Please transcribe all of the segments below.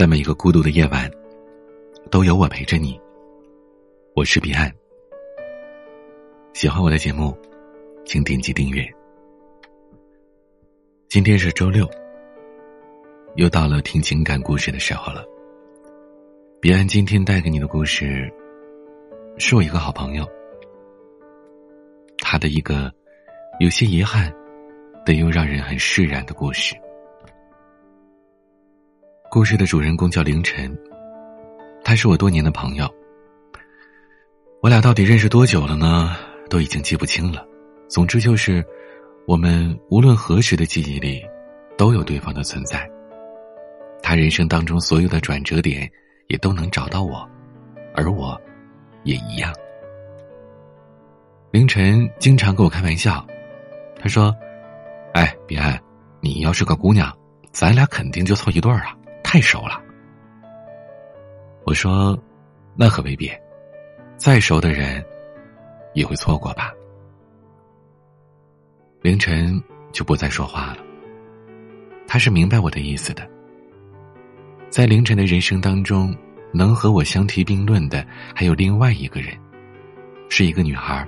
在每一个孤独的夜晚，都有我陪着你。我是彼岸。喜欢我的节目，请点击订阅。今天是周六，又到了听情感故事的时候了。彼岸今天带给你的故事，是我一个好朋友，他的一个有些遗憾，但又让人很释然的故事。故事的主人公叫凌晨，他是我多年的朋友。我俩到底认识多久了呢？都已经记不清了。总之就是，我们无论何时的记忆里，都有对方的存在。他人生当中所有的转折点，也都能找到我，而我，也一样。凌晨经常跟我开玩笑，他说：“哎，彼岸，你要是个姑娘，咱俩肯定就凑一对儿啊。”太熟了，我说，那可未必，再熟的人也会错过吧。凌晨就不再说话了。他是明白我的意思的。在凌晨的人生当中，能和我相提并论的还有另外一个人，是一个女孩，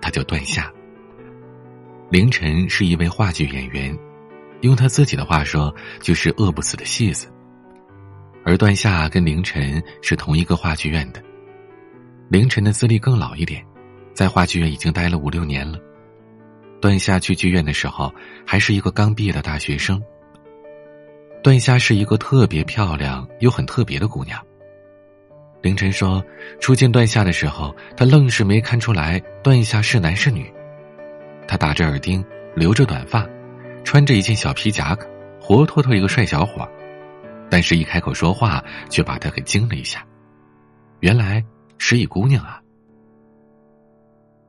她叫段夏。凌晨是一位话剧演员，用他自己的话说，就是饿不死的戏子。而段夏跟凌晨是同一个话剧院的，凌晨的资历更老一点，在话剧院已经待了五六年了。段夏去剧院的时候还是一个刚毕业的大学生。段夏是一个特别漂亮又很特别的姑娘。凌晨说，初见段夏的时候，他愣是没看出来段夏是男是女。他打着耳钉，留着短发，穿着一件小皮夹克，活脱脱一个帅小伙儿。但是，一开口说话，却把他给惊了一下。原来是一姑娘啊！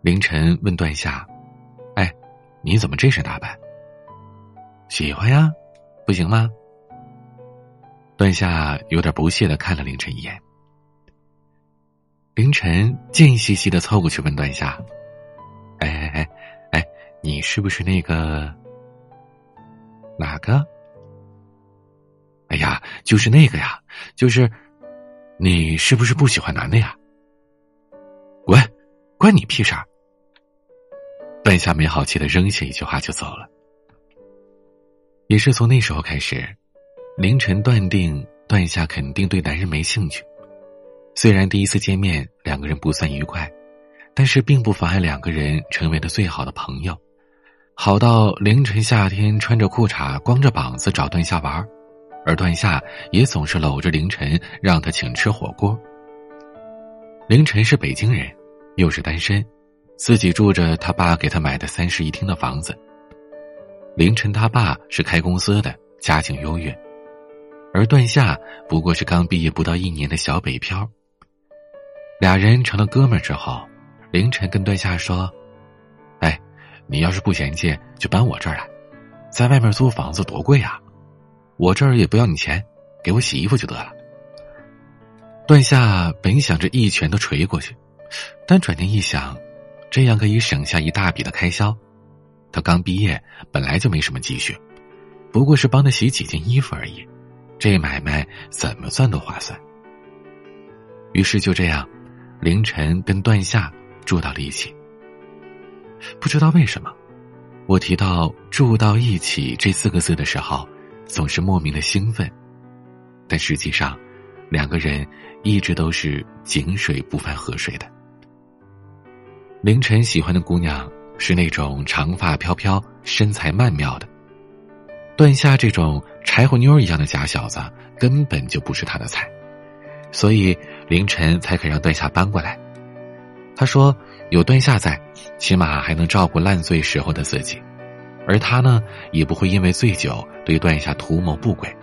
凌晨问段夏：“哎，你怎么这身打扮？喜欢呀，不行吗？”段夏有点不屑的看了凌晨一眼。凌晨贱兮兮的凑过去问段夏：“哎哎哎哎，你是不是那个哪个？”哎呀，就是那个呀，就是，你是不是不喜欢男的呀？滚，关你屁事儿！段夏没好气的扔下一句话就走了。也是从那时候开始，凌晨断定段夏肯定对男人没兴趣。虽然第一次见面两个人不算愉快，但是并不妨碍两个人成为了最好的朋友，好到凌晨夏天穿着裤衩光着膀子找段夏玩儿。而段夏也总是搂着凌晨，让他请吃火锅。凌晨是北京人，又是单身，自己住着他爸给他买的三室一厅的房子。凌晨他爸是开公司的，家境优越，而段夏不过是刚毕业不到一年的小北漂。俩人成了哥们儿之后，凌晨跟段夏说：“哎，你要是不嫌弃，就搬我这儿来，在外面租房子多贵啊。”我这儿也不要你钱，给我洗衣服就得了。段夏本想着一拳头捶过去，但转念一想，这样可以省下一大笔的开销。他刚毕业，本来就没什么积蓄，不过是帮他洗几件衣服而已，这买卖怎么算都划算。于是就这样，凌晨跟段夏住到了一起。不知道为什么，我提到“住到一起”这四个字的时候。总是莫名的兴奋，但实际上，两个人一直都是井水不犯河水的。凌晨喜欢的姑娘是那种长发飘飘、身材曼妙的，段夏这种柴火妞一样的假小子根本就不是他的菜，所以凌晨才肯让段夏搬过来。他说：“有段夏在，起码还能照顾烂醉时候的自己。”而他呢，也不会因为醉酒对段夏图谋不轨。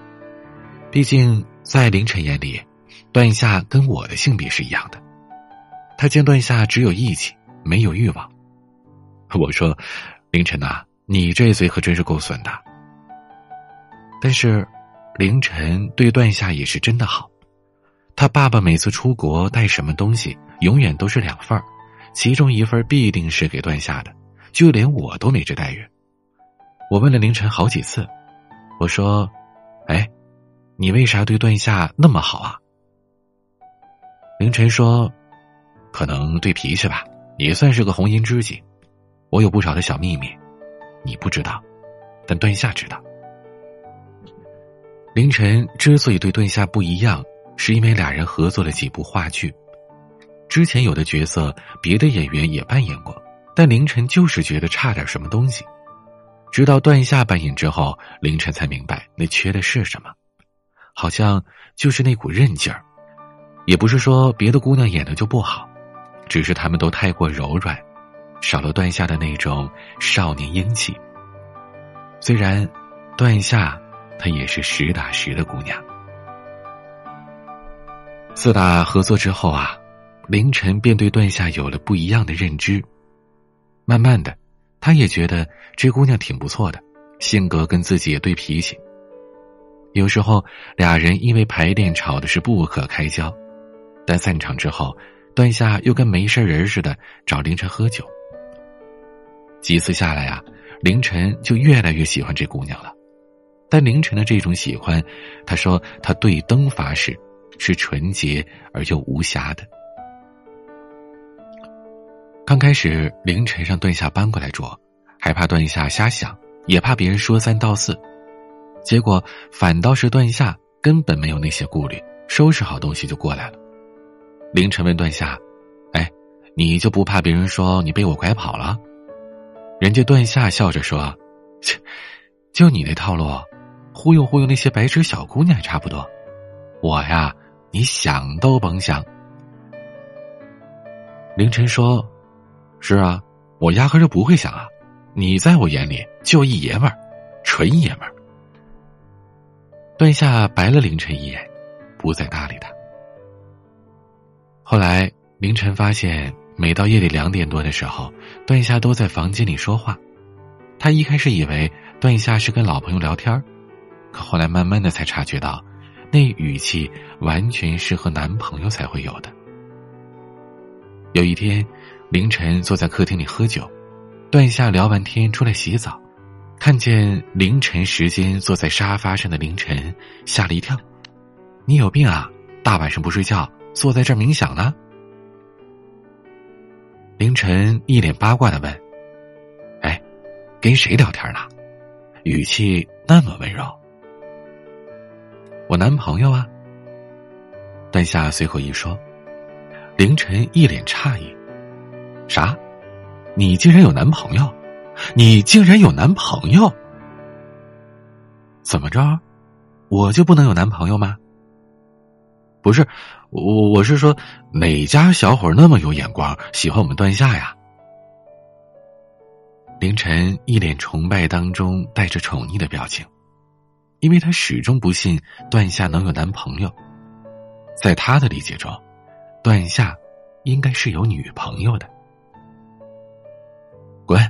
毕竟在凌晨眼里，段夏跟我的性别是一样的。他见段夏只有义气，没有欲望。我说：“凌晨呐，你这嘴可真是够损的。”但是，凌晨对段夏也是真的好。他爸爸每次出国带什么东西，永远都是两份儿，其中一份必定是给段夏的，就连我都没这待遇。我问了凌晨好几次，我说：“哎，你为啥对段夏那么好啊？”凌晨说：“可能对脾气吧，也算是个红颜知己。我有不少的小秘密，你不知道，但段夏知道。”凌晨之所以对段夏不一样，是因为俩人合作了几部话剧，之前有的角色别的演员也扮演过，但凌晨就是觉得差点什么东西。直到段夏扮演之后，凌晨才明白那缺的是什么，好像就是那股韧劲儿。也不是说别的姑娘演的就不好，只是她们都太过柔软，少了段夏的那种少年英气。虽然段夏她也是实打实的姑娘。四大合作之后啊，凌晨便对段夏有了不一样的认知。慢慢的，他也觉得这姑娘挺不错的，性格跟自己也对脾气。有时候俩人因为排练吵的是不可开交。但散场之后，段夏又跟没事人似的找凌晨喝酒。几次下来啊，凌晨就越来越喜欢这姑娘了。但凌晨的这种喜欢，他说他对灯发誓，是纯洁而又无瑕的。刚开始，凌晨让段夏搬过来住，还怕段夏瞎想，也怕别人说三道四。结果反倒是段夏根本没有那些顾虑，收拾好东西就过来了。凌晨问段夏：“哎，你就不怕别人说你被我拐跑了？”人家段夏笑着说：“切，就你那套路，忽悠忽悠那些白痴小姑娘还差不多。我呀，你想都甭想。”凌晨说：“是啊，我压根就不会想啊。你在我眼里就一爷们儿，纯爷们儿。”段夏白了凌晨一眼，不再搭理他。后来凌晨发现，每到夜里两点多的时候，段夏都在房间里说话。他一开始以为段夏是跟老朋友聊天可后来慢慢的才察觉到，那语气完全是和男朋友才会有的。有一天，凌晨坐在客厅里喝酒，段夏聊完天出来洗澡，看见凌晨时间坐在沙发上的凌晨，吓了一跳：“你有病啊？大晚上不睡觉？”坐在这儿冥想呢。凌晨一脸八卦的问：“哎，跟谁聊天呢？语气那么温柔。”我男朋友啊。段夏随口一说，凌晨一脸诧异：“啥？你竟然有男朋友？你竟然有男朋友？怎么着？我就不能有男朋友吗？”不是，我我是说，哪家小伙那么有眼光，喜欢我们段夏呀？凌晨一脸崇拜当中带着宠溺的表情，因为他始终不信段夏能有男朋友，在他的理解中，段夏应该是有女朋友的。滚，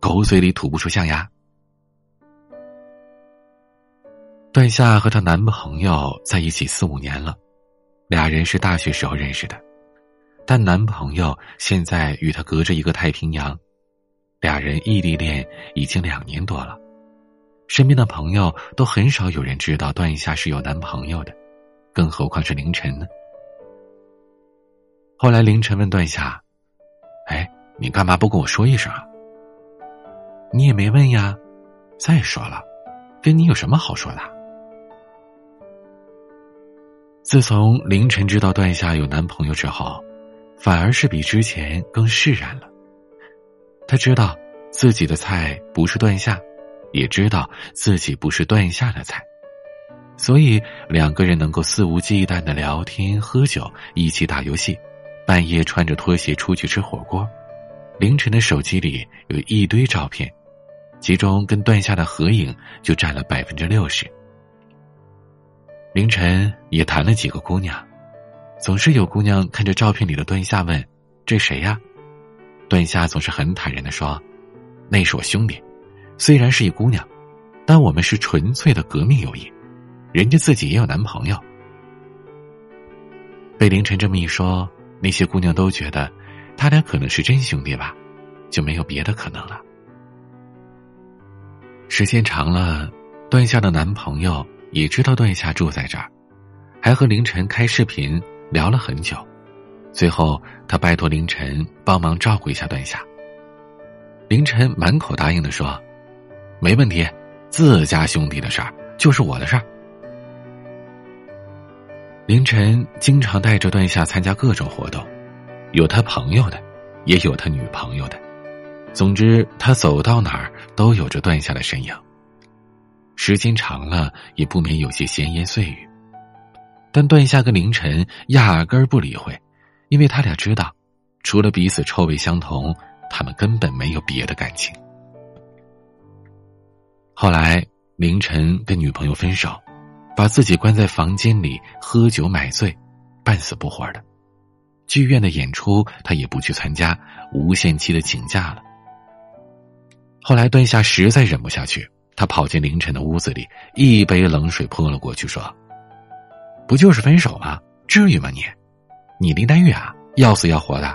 狗嘴里吐不出象牙。段夏和她男朋友在一起四五年了。俩人是大学时候认识的，但男朋友现在与她隔着一个太平洋，俩人异地恋已经两年多了。身边的朋友都很少有人知道段夏是有男朋友的，更何况是凌晨呢？后来凌晨问段夏：“，你干嘛不跟我说一声啊？”你也没问呀。再说了，跟你有什么好说的？自从凌晨知道段夏有男朋友之后，反而是比之前更释然了。他知道自己的菜不是段夏，也知道自己不是段夏的菜，所以两个人能够肆无忌惮的聊天、喝酒，一起打游戏，半夜穿着拖鞋出去吃火锅。凌晨的手机里有一堆照片，其中跟段夏的合影就占了百分之六十。凌晨也谈了几个姑娘，总是有姑娘看着照片里的段夏问：“这谁呀？”段夏总是很坦然的说：“那是我兄弟，虽然是一姑娘，但我们是纯粹的革命友谊。人家自己也有男朋友。”被凌晨这么一说，那些姑娘都觉得他俩可能是真兄弟吧，就没有别的可能了。时间长了，段夏的男朋友。也知道段夏住在这儿，还和凌晨开视频聊了很久。最后，他拜托凌晨帮忙照顾一下段夏。凌晨满口答应的说：“没问题，自家兄弟的事儿就是我的事儿。”凌晨经常带着段夏参加各种活动，有他朋友的，也有他女朋友的。总之，他走到哪儿都有着段夏的身影。时间长了，也不免有些闲言碎语。但段夏跟凌晨压根儿不理会。因为他俩知道，除了彼此臭味相同，他们根本没有别的感情。后来，凌晨跟女朋友分手，把自己关在房间里喝酒买醉，半死不活的。剧院的演出他也不去参加，无限期的请假了。后来，段夏实在忍不下去，他跑进凌晨的屋子里，一杯冷水泼了过去，说：“不就是分手吗？至于吗你？”你林黛玉啊，要死要活的，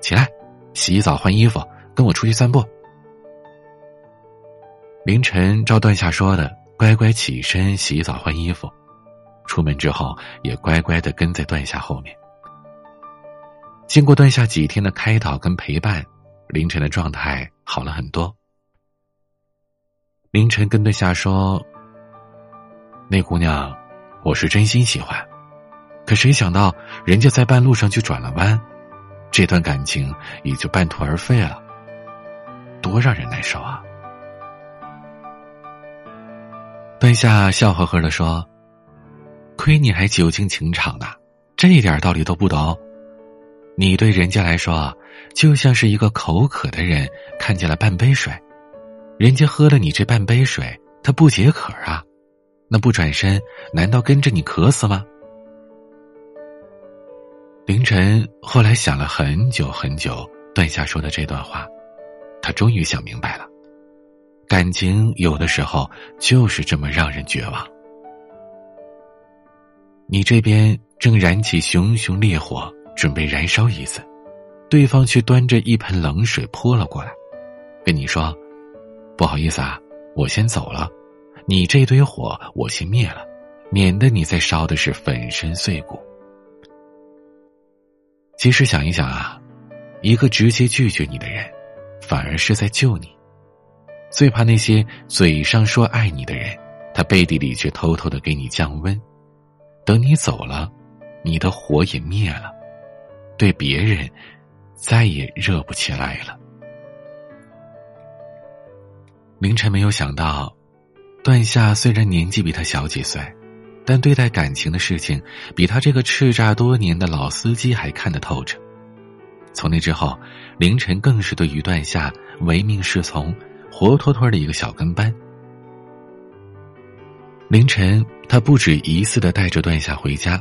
起来，洗澡换衣服，跟我出去散步。凌晨照段夏说的，乖乖起身洗澡换衣服，出门之后也乖乖的跟在段夏后面。经过段夏几天的开导跟陪伴，凌晨的状态好了很多。凌晨跟段夏说：“那姑娘，我是真心喜欢。”可谁想到，人家在半路上就转了弯，这段感情也就半途而废了，多让人难受啊！段夏笑呵呵的说：“亏你还久经情场呢，这一点道理都不懂。你对人家来说，就像是一个口渴的人看见了半杯水，人家喝了你这半杯水，他不解渴啊，那不转身，难道跟着你渴死吗？”凌晨后来想了很久很久，段夏说的这段话，他终于想明白了，感情有的时候就是这么让人绝望。你这边正燃起熊熊烈火，准备燃烧一次，对方却端着一盆冷水泼了过来，跟你说：“不好意思啊，我先走了，你这堆火我先灭了，免得你再烧的是粉身碎骨。”其实想一想啊，一个直接拒绝你的人，反而是在救你。最怕那些嘴上说爱你的人，他背地里却偷偷的给你降温。等你走了，你的火也灭了，对别人再也热不起来了。凌晨没有想到，段夏虽然年纪比他小几岁。但对待感情的事情，比他这个叱咤多年的老司机还看得透彻。从那之后，凌晨更是对于段夏唯命是从，活脱脱的一个小跟班。凌晨，他不止一次的带着段夏回家。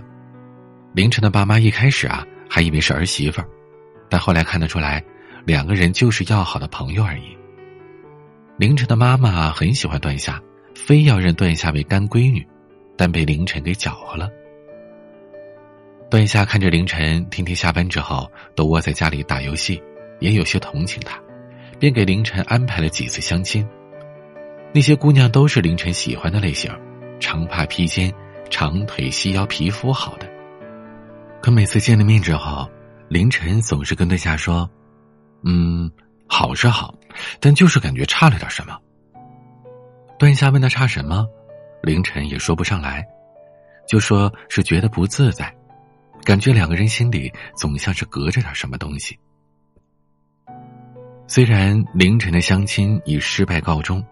凌晨的爸妈一开始啊，还以为是儿媳妇儿，但后来看得出来，两个人就是要好的朋友而已。凌晨的妈妈很喜欢段夏，非要认段夏为干闺女。但被凌晨给搅和了。段夏看着凌晨天天下班之后都窝在家里打游戏，也有些同情他，便给凌晨安排了几次相亲。那些姑娘都是凌晨喜欢的类型，长发披肩、长腿细腰、皮肤好的。可每次见了面之后，凌晨总是跟段夏说：“嗯，好是好，但就是感觉差了点什么。”段夏问他差什么？凌晨也说不上来，就说是觉得不自在，感觉两个人心里总像是隔着点什么东西。虽然凌晨的相亲以失败告终，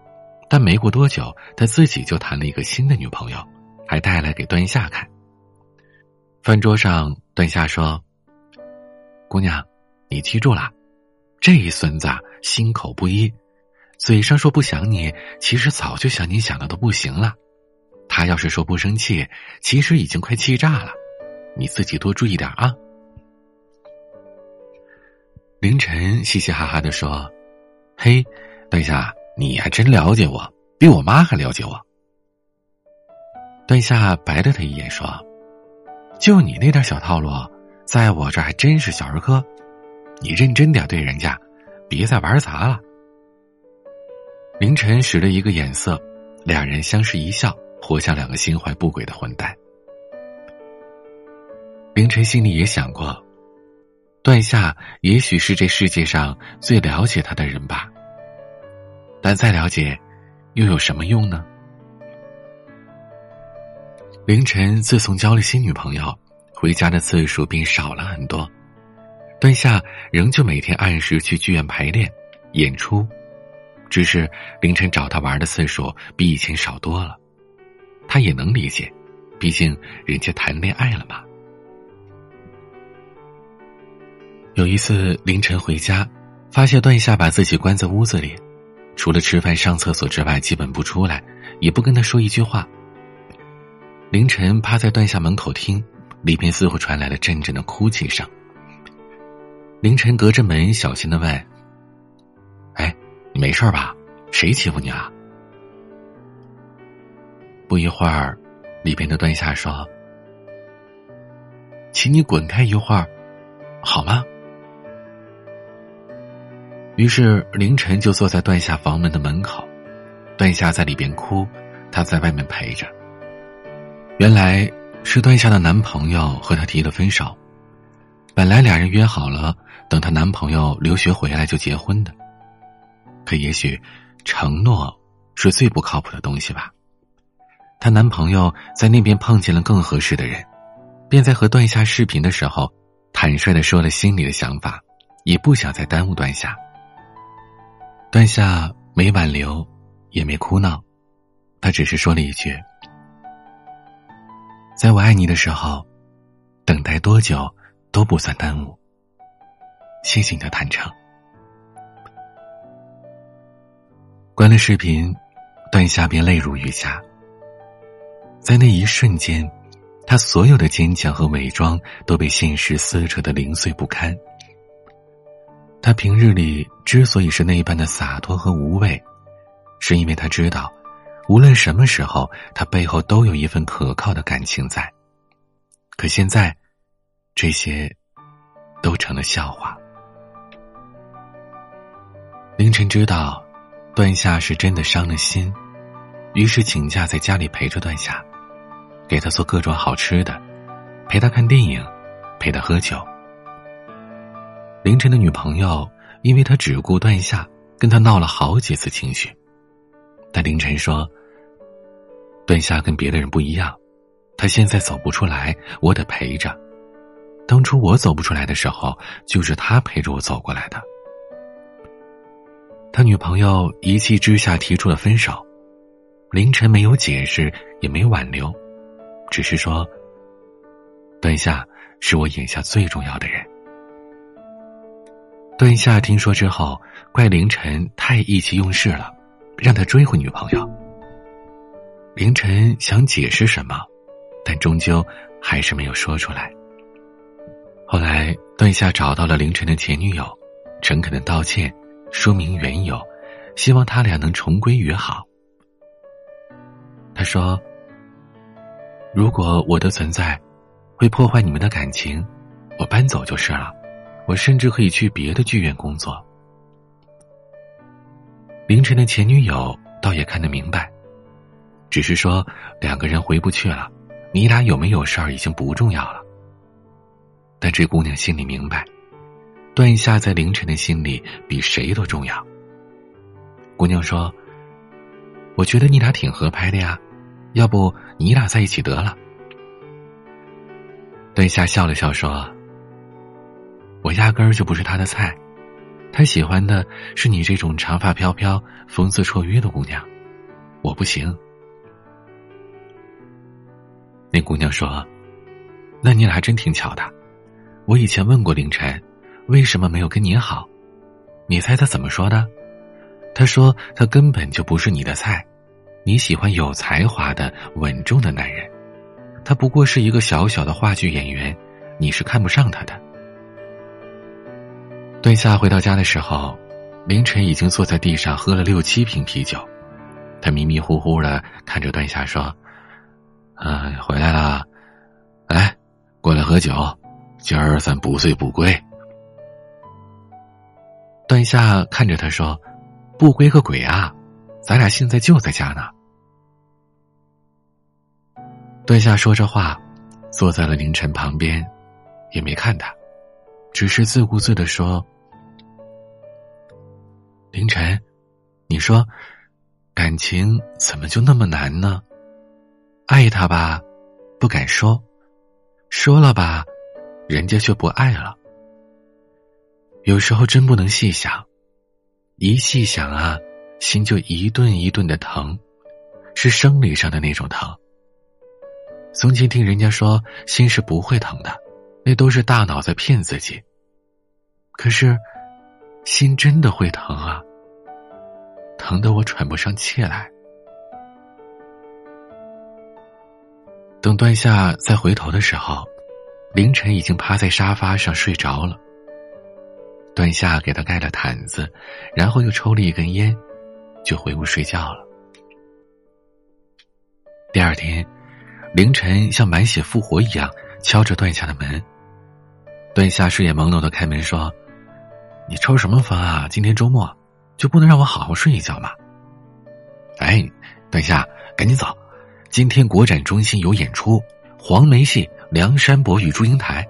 但没过多久，他自己就谈了一个新的女朋友，还带来给段夏看。饭桌上，段夏说：“姑娘，你记住了，这一孙子心口不一，嘴上说不想你，其实早就想你想的都不行了。”他要是说不生气，其实已经快气炸了，你自己多注意点啊。凌晨嘻嘻哈哈的说：“嘿，段夏，你还真了解我，比我妈还了解我。”段夏白了他一眼说：“就你那点小套路，在我这还真是小儿科，你认真点对人家，别再玩砸了。”凌晨使了一个眼色，两人相视一笑。活像两个心怀不轨的混蛋。凌晨心里也想过，段夏也许是这世界上最了解他的人吧。但再了解，又有什么用呢？凌晨自从交了新女朋友，回家的次数便少了很多。段夏仍旧每天按时去剧院排练、演出，只是凌晨找他玩的次数比以前少多了。他也能理解，毕竟人家谈恋爱了嘛。有一次凌晨回家，发现段夏把自己关在屋子里。除了吃饭、上厕所之外，基本不出来，也不跟他说一句话。凌晨趴在段下门口听，里边似乎传来了阵阵的哭泣声。凌晨隔着门小心的问：“哎，你没事吧？谁欺负你啊？”不一会儿，里边的段夏说：“请你滚开一会儿，好吗？”于是凌晨就坐在段夏房门的门口，段夏在里边哭，他在外面陪着。原来是段夏的男朋友和她提了分手，本来俩人约好了等她男朋友留学回来就结婚的。可也许，承诺是最不靠谱的东西吧。她男朋友在那边碰见了更合适的人，便在和段夏视频的时候，坦率的说了心里的想法，也不想再耽误段夏。段夏没挽留，也没哭闹，他只是说了一句：“在我爱你的时候，等待多久都不算耽误。”谢谢你的坦诚。关了视频，段夏便泪如雨下。在那一瞬间，他所有的坚强和伪装都被现实撕扯的零碎不堪。他平日里之所以是那般的洒脱和无畏，是因为他知道，无论什么时候，他背后都有一份可靠的感情在。可现在，这些都成了笑话。凌晨知道，段夏是真的伤了心，于是请假在家里陪着段夏，给他做各种好吃的，陪他看电影，陪他喝酒。凌晨的女朋友，因为他只顾段夏，跟他闹了好几次情绪。但凌晨说：“段夏跟别的人不一样，他现在走不出来，我得陪着。当初我走不出来的时候，就是他陪着我走过来的。”他女朋友一气之下提出了分手，凌晨没有解释，也没挽留，只是说：“段夏是我眼下最重要的人。”段夏听说之后，怪凌晨太意气用事了，让他追回女朋友。凌晨想解释什么，但终究还是没有说出来。后来，段夏找到了凌晨的前女友，诚恳的道歉，说明缘由，希望他俩能重归于好。他说：“如果我的存在会破坏你们的感情，我搬走就是了。”我甚至可以去别的剧院工作。凌晨的前女友倒也看得明白，只是说两个人回不去了，你俩有没有事儿已经不重要了。但这姑娘心里明白，段夏在凌晨的心里比谁都重要。姑娘说：“我觉得你俩挺合拍的呀，要不你俩在一起得了。”段夏笑了笑说。我压根儿就不是他的菜，他喜欢的是你这种长发飘飘、风姿绰约的姑娘，我不行。那姑娘说：“那你俩还真挺巧的。我以前问过凌晨，为什么没有跟你好？你猜他怎么说的？他说他根本就不是你的菜，你喜欢有才华的、稳重的男人，他不过是一个小小的话剧演员，你是看不上他的。”段夏回到家的时候，凌晨已经坐在地上喝了六七瓶啤酒。他迷迷糊糊的看着段夏说：“啊，回来了，来，过来喝酒，今儿咱不醉不归。”段夏看着他说：“不归个鬼啊，咱俩现在就在家呢。”段夏说着话，坐在了凌晨旁边，也没看他，只是自顾自的说：“凌晨，你说，感情怎么就那么难呢？爱他吧，不敢说；说了吧，人家却不爱了。有时候真不能细想，一细想啊，心就一顿一顿的疼，是生理上的那种疼。”从前听人家说，心是不会疼的，那都是大脑在骗自己。可是，心真的会疼啊，疼得我喘不上气来。等段夏再回头的时候，凌晨已经趴在沙发上睡着了。段夏给他盖了毯子，然后又抽了一根烟，就回屋睡觉了。第二天。凌晨像满血复活一样敲着段夏的门。段夏睡眼朦胧的开门说：“你抽什么风啊？今天周末，就不能让我好好睡一觉吗？”哎，段夏，赶紧走！今天国展中心有演出，黄梅戏《梁山伯与祝英台》，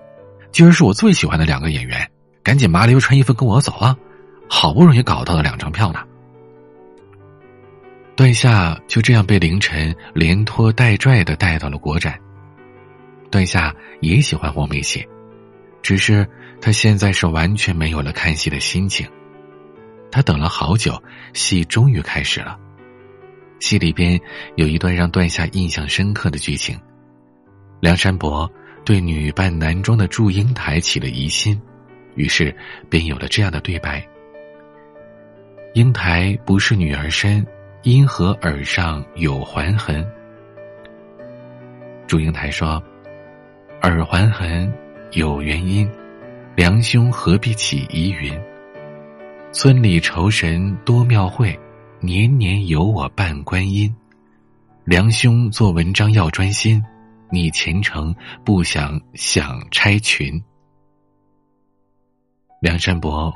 今儿是我最喜欢的两个演员，赶紧麻溜穿衣服跟我走啊！好不容易搞到了两张票呢。段夏就这样被凌晨连拖带拽的带到了国展。段夏也喜欢黄梅戏，只是他现在是完全没有了看戏的心情。他等了好久，戏终于开始了。戏里边有一段让段夏印象深刻的剧情：梁山伯对女扮男装的祝英台起了疑心，于是便有了这样的对白：“英台不是女儿身。”因何耳上有环痕？祝英台说：“耳环痕有原因，梁兄何必起疑云？村里酬神多庙会，年年有我伴观音。梁兄做文章要专心，你前程不想想拆群。”梁山伯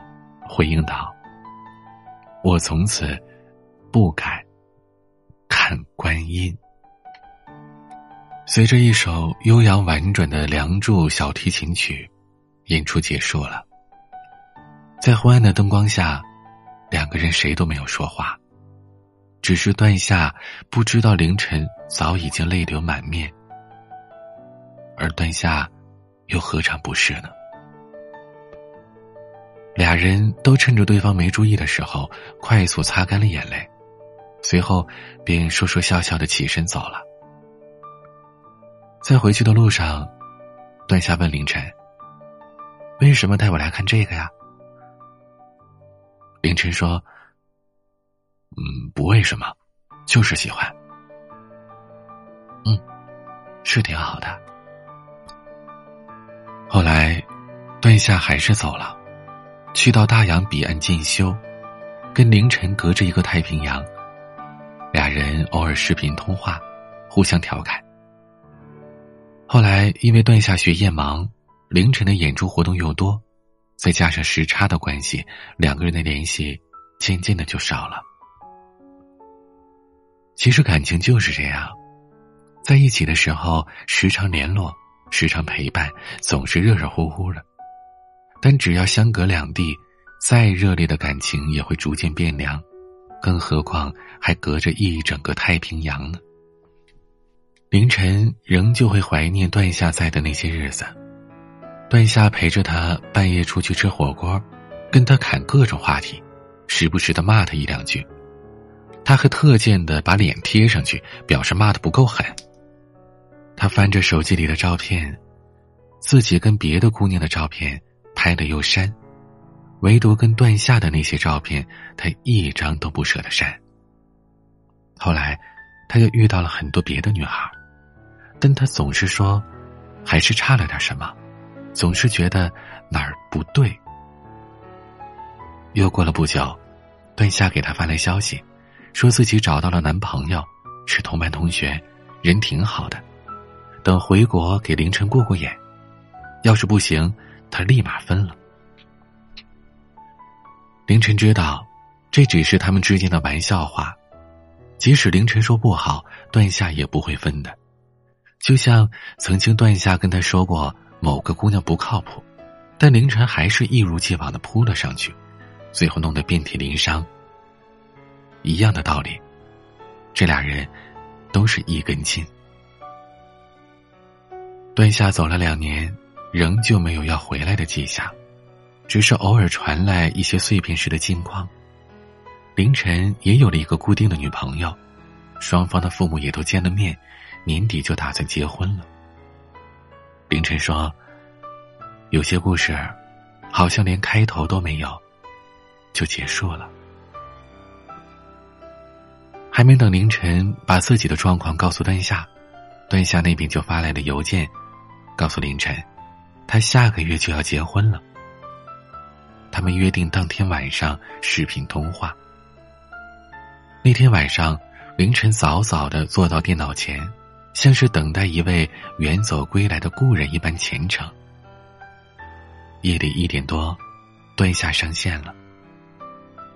回应道：“我从此。”不敢看观音。随着一首悠扬婉转的《梁祝》小提琴曲，演出结束了。在昏暗的灯光下，两个人谁都没有说话，只是段夏不知道凌晨早已经泪流满面，而段夏又何尝不是呢？俩人都趁着对方没注意的时候，快速擦干了眼泪。随后，便说说笑笑的起身走了。在回去的路上，段夏问凌晨：“为什么带我来看这个呀？”凌晨说：“嗯，不为什么，就是喜欢。”嗯，是挺好的。后来，段夏还是走了，去到大洋彼岸进修，跟凌晨隔着一个太平洋。俩人偶尔视频通话，互相调侃。后来因为段夏学业忙，凌晨的演出活动又多，再加上时差的关系，两个人的联系渐渐的就少了。其实感情就是这样，在一起的时候时常联络，时常陪伴，总是热热乎乎的。但只要相隔两地，再热烈的感情也会逐渐变凉。更何况还隔着一整个太平洋呢。凌晨仍旧会怀念段下在的那些日子，段夏陪着他半夜出去吃火锅，跟他侃各种话题，时不时的骂他一两句，他还特贱的把脸贴上去，表示骂的不够狠。他翻着手机里的照片，自己跟别的姑娘的照片拍的又删。唯独跟段夏的那些照片，他一张都不舍得删。后来，他又遇到了很多别的女孩，但他总是说，还是差了点什么，总是觉得哪儿不对。又过了不久，段夏给他发来消息，说自己找到了男朋友，是同班同学，人挺好的，等回国给凌晨过过眼，要是不行，他立马分了。凌晨知道，这只是他们之间的玩笑话。即使凌晨说不好，段夏也不会分的。就像曾经段夏跟他说过某个姑娘不靠谱，但凌晨还是一如既往的扑了上去，最后弄得遍体鳞伤。一样的道理，这俩人都是一根筋。段夏走了两年，仍旧没有要回来的迹象，只是偶尔传来一些碎片式的近况。凌晨也有了一个固定的女朋友，双方的父母也都见了面，年底就打算结婚了。凌晨说：“有些故事，好像连开头都没有，就结束了。”还没等凌晨把自己的状况告诉段夏，段夏那边就发来了邮件，告诉凌晨，他下个月就要结婚了。他们约定当天晚上视频通话。那天晚上，凌晨早早的坐到电脑前，像是等待一位远走归来的故人一般虔诚。夜里一点多，段夏上线了。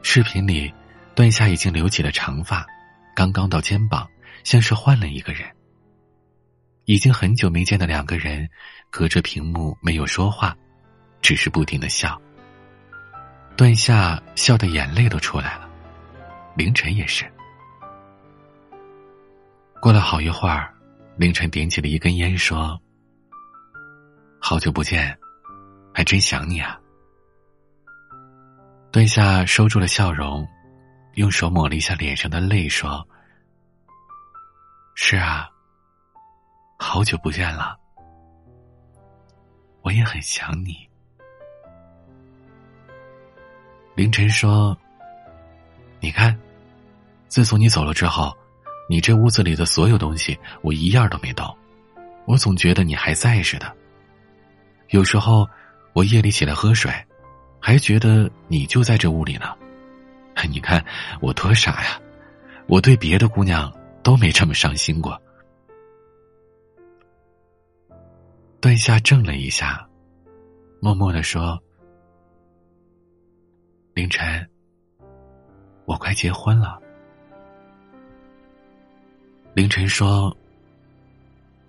视频里，段夏已经留起了长发，刚刚到肩膀，像是换了一个人。已经很久没见的两个人，隔着屏幕没有说话，只是不停的笑。段夏笑的眼泪都出来了。凌晨也是。过了好一会儿，凌晨点起了一根烟，说：“好久不见，还真想你啊。”段夏收住了笑容，用手抹了一下脸上的泪，说：“是啊，好久不见了，我也很想你。”凌晨说：“你看。”自从你走了之后，你这屋子里的所有东西，我一样都没动。我总觉得你还在似的。有时候我夜里起来喝水，还觉得你就在这屋里呢。你看我多傻呀！我对别的姑娘都没这么伤心过。段夏怔了一下，默默的说：“凌晨，我快结婚了。”凌晨说：“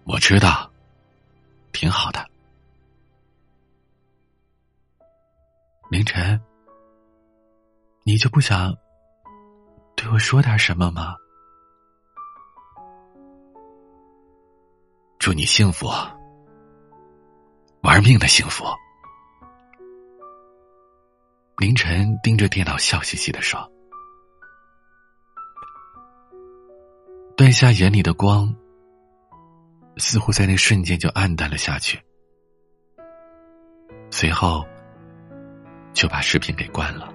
我知道，挺好的。”凌晨，你就不想对我说点什么吗？祝你幸福，玩命的幸福。凌晨盯着电脑，笑嘻嘻的说。段夏眼里的光，似乎在那瞬间就暗淡了下去，随后就把视频给关了。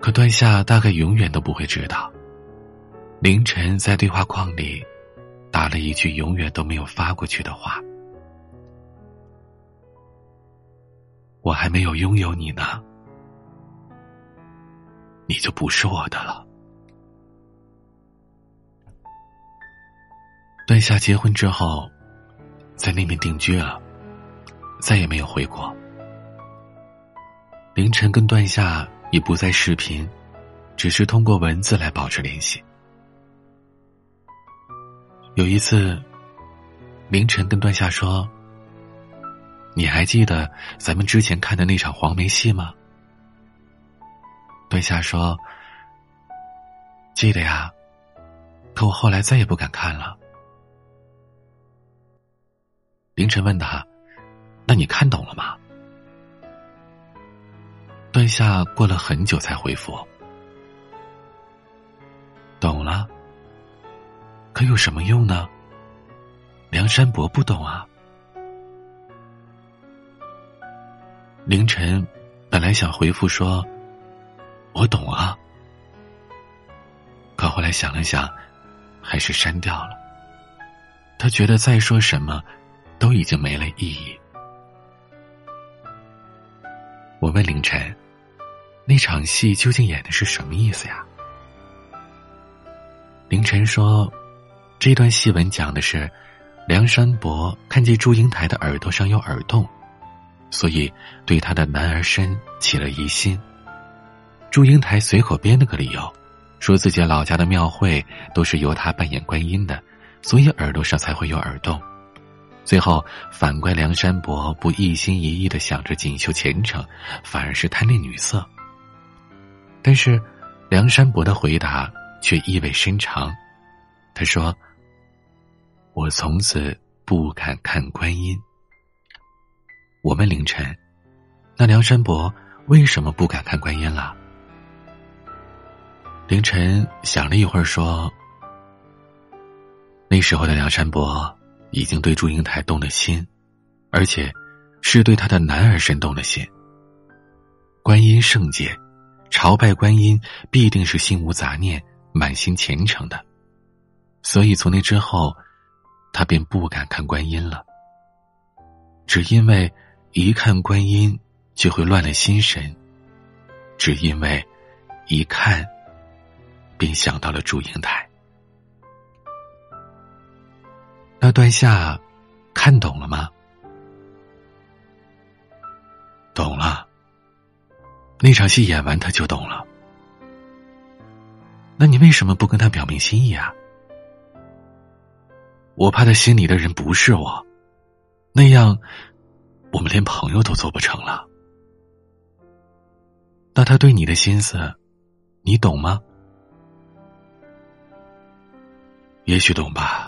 可段夏大概永远都不会知道，凌晨在对话框里打了一句永远都没有发过去的话：“我还没有拥有你呢，你就不是我的了。”段夏结婚之后，在那边定居了，再也没有回国。凌晨跟段夏也不再视频，只是通过文字来保持联系。有一次，凌晨跟段夏说：“你还记得咱们之前看的那场黄梅戏吗？”段夏说：“记得呀，可我后来再也不敢看了。”凌晨问他：“那你看懂了吗？”段夏过了很久才回复：“懂了。可有什么用呢？梁山伯不懂啊。”凌晨本来想回复说：“我懂啊。”可后来想了想，还是删掉了。他觉得再说什么。都已经没了意义。我问凌晨：“那场戏究竟演的是什么意思呀？”凌晨说：“这段戏文讲的是，梁山伯看见祝英台的耳朵上有耳洞，所以对他的男儿身起了疑心。祝英台随口编了个理由，说自己老家的庙会都是由他扮演观音的，所以耳朵上才会有耳洞。最后反怪梁山伯不一心一意的想着锦绣前程，反而是贪恋女色。但是，梁山伯的回答却意味深长。他说：“我从此不敢看观音。”我问凌晨：“那梁山伯为什么不敢看观音了？”凌晨想了一会儿说：“那时候的梁山伯。”已经对祝英台动了心，而且是对他的男儿身动了心。观音圣洁，朝拜观音必定是心无杂念、满心虔诚的，所以从那之后，他便不敢看观音了。只因为一看观音就会乱了心神，只因为一看便想到了祝英台。那段下，看懂了吗？懂了。那场戏演完，他就懂了。那你为什么不跟他表明心意啊？我怕他心里的人不是我，那样，我们连朋友都做不成了。那他对你的心思，你懂吗？也许懂吧。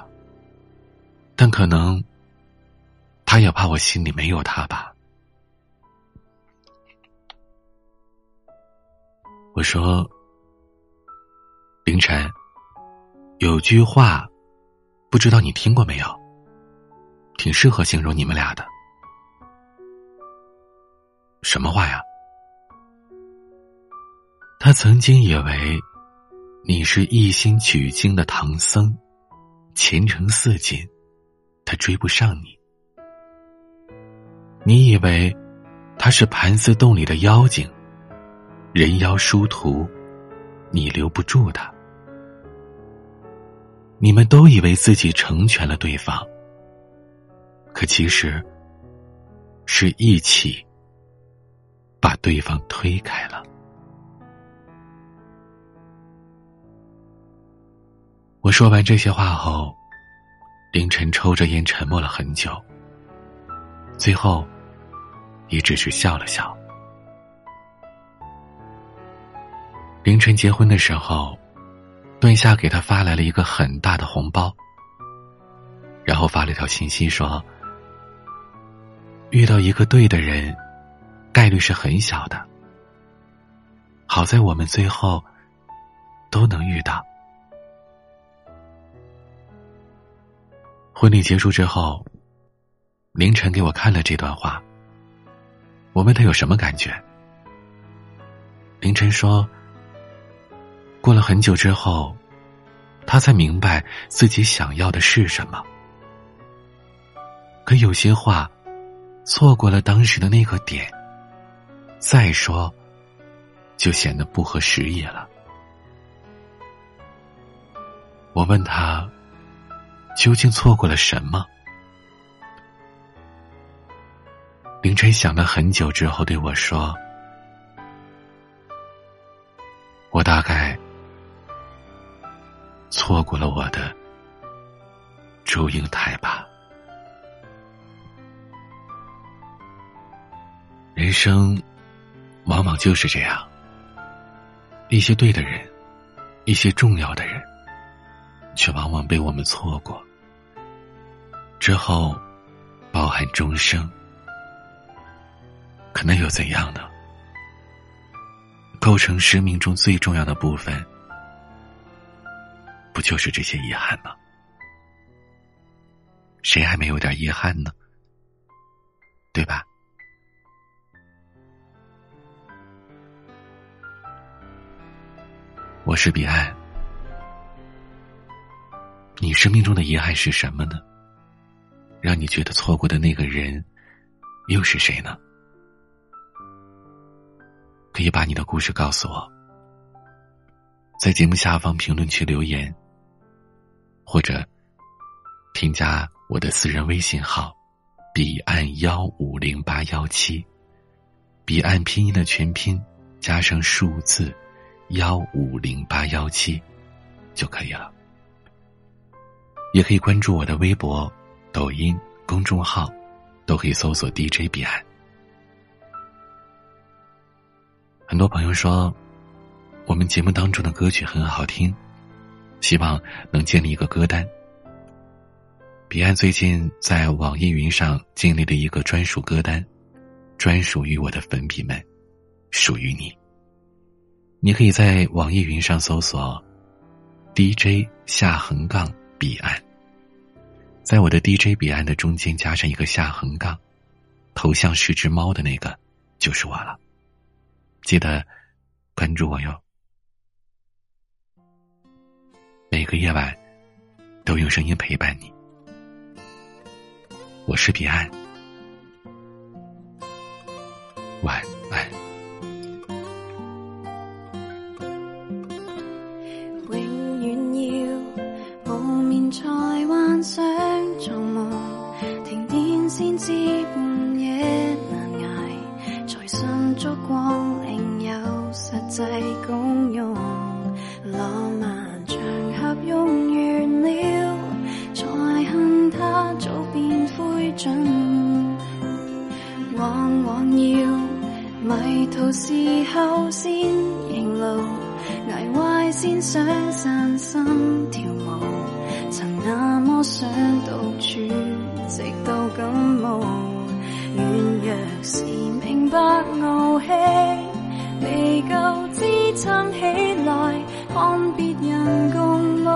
但可能，他也怕我心里没有他吧。我说：“凌晨，有句话，不知道你听过没有？挺适合形容你们俩的。什么话呀？他曾经以为你是一心取经的唐僧，前程似锦。”他追不上你，你以为他是盘丝洞里的妖精，人妖殊途，你留不住他。你们都以为自己成全了对方，可其实是一起把对方推开了。我说完这些话后。凌晨抽着烟，沉默了很久，最后也只是笑了笑。凌晨结婚的时候，段夏给他发来了一个很大的红包，然后发了条信息说：“遇到一个对的人，概率是很小的。好在我们最后都能遇到。”婚礼结束之后，凌晨给我看了这段话。我问他有什么感觉，凌晨说：“过了很久之后，他才明白自己想要的是什么。可有些话，错过了当时的那个点，再说，就显得不合时宜了。”我问他。究竟错过了什么？凌晨想了很久之后对我说：“我大概错过了我的祝英台吧。人生往往就是这样，一些对的人，一些重要的人，却往往被我们错过。”之后，包含终生，可能又怎样呢？构成生命中最重要的部分，不就是这些遗憾吗？谁还没有点遗憾呢？对吧？我是彼岸，你生命中的遗憾是什么呢？让你觉得错过的那个人，又是谁呢？可以把你的故事告诉我，在节目下方评论区留言，或者添加我的私人微信号“彼岸幺五零八幺七”，彼岸拼音的全拼加上数字幺五零八幺七就可以了。也可以关注我的微博、抖音公众号，都可以搜索 DJ 彼岸。很多朋友说，我们节目当中的歌曲很好听，希望能建立一个歌单。彼岸最近在网易云上建立了一个专属歌单，专属于我的粉笔们，属于你。你可以在网易云上搜索 “DJ 下横杠彼岸”，在我的 DJ 彼岸的中间加上一个下横杠，头像是只猫的那个，就是我了。记得关注我哟！每个夜晚都用声音陪伴你。我是彼岸，晚途时候先认路，挨坏先想散心跳舞。曾那么想独处，直到感冒。软弱是明白傲气。未够支撑起来，看别人共舞，